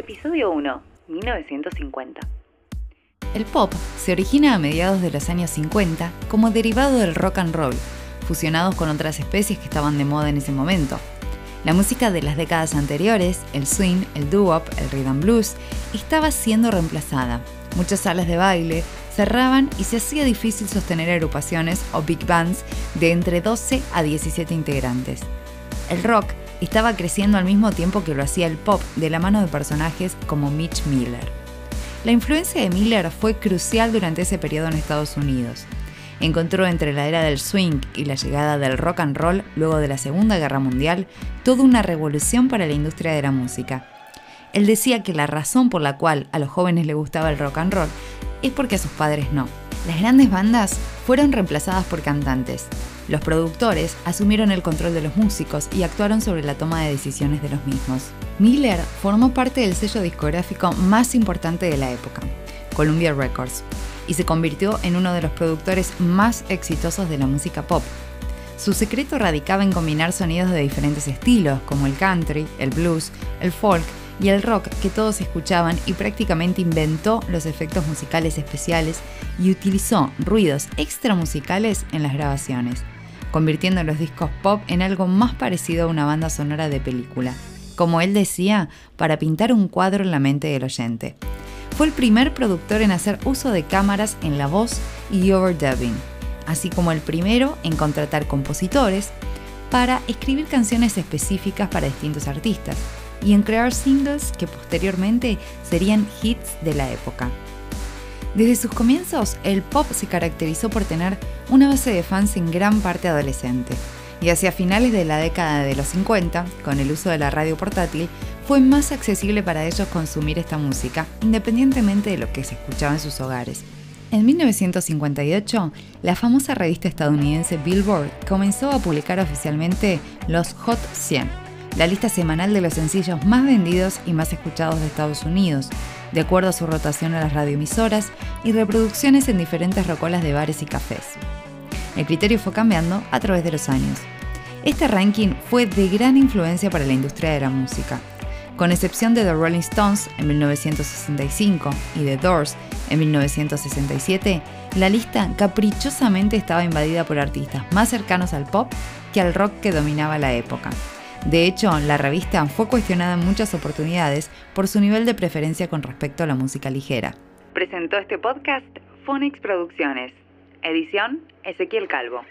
Episodio 1, 1950. El pop se origina a mediados de los años 50 como derivado del rock and roll, fusionados con otras especies que estaban de moda en ese momento. La música de las décadas anteriores, el swing, el doo-wop, el rhythm blues, estaba siendo reemplazada. Muchas salas de baile cerraban y se hacía difícil sostener agrupaciones o big bands de entre 12 a 17 integrantes. El rock estaba creciendo al mismo tiempo que lo hacía el pop de la mano de personajes como Mitch Miller. La influencia de Miller fue crucial durante ese periodo en Estados Unidos. Encontró entre la era del swing y la llegada del rock and roll luego de la Segunda Guerra Mundial toda una revolución para la industria de la música. Él decía que la razón por la cual a los jóvenes les gustaba el rock and roll es porque a sus padres no. Las grandes bandas fueron reemplazadas por cantantes. Los productores asumieron el control de los músicos y actuaron sobre la toma de decisiones de los mismos. Miller formó parte del sello discográfico más importante de la época, Columbia Records, y se convirtió en uno de los productores más exitosos de la música pop. Su secreto radicaba en combinar sonidos de diferentes estilos, como el country, el blues, el folk y el rock que todos escuchaban y prácticamente inventó los efectos musicales especiales y utilizó ruidos extra musicales en las grabaciones, convirtiendo los discos pop en algo más parecido a una banda sonora de película, como él decía, para pintar un cuadro en la mente del oyente. Fue el primer productor en hacer uso de cámaras en la voz y overdubbing, así como el primero en contratar compositores para escribir canciones específicas para distintos artistas y en crear singles que posteriormente serían hits de la época. Desde sus comienzos, el pop se caracterizó por tener una base de fans en gran parte adolescente, y hacia finales de la década de los 50, con el uso de la radio portátil, fue más accesible para ellos consumir esta música, independientemente de lo que se escuchaba en sus hogares. En 1958, la famosa revista estadounidense Billboard comenzó a publicar oficialmente los Hot 100, la lista semanal de los sencillos más vendidos y más escuchados de Estados Unidos, de acuerdo a su rotación a las radioemisoras y reproducciones en diferentes rocolas de bares y cafés. El criterio fue cambiando a través de los años. Este ranking fue de gran influencia para la industria de la música. Con excepción de The Rolling Stones en 1965 y The Doors en 1967, la lista caprichosamente estaba invadida por artistas más cercanos al pop que al rock que dominaba la época. De hecho, la revista fue cuestionada en muchas oportunidades por su nivel de preferencia con respecto a la música ligera. Presentó este podcast Phonics Producciones. Edición Ezequiel Calvo.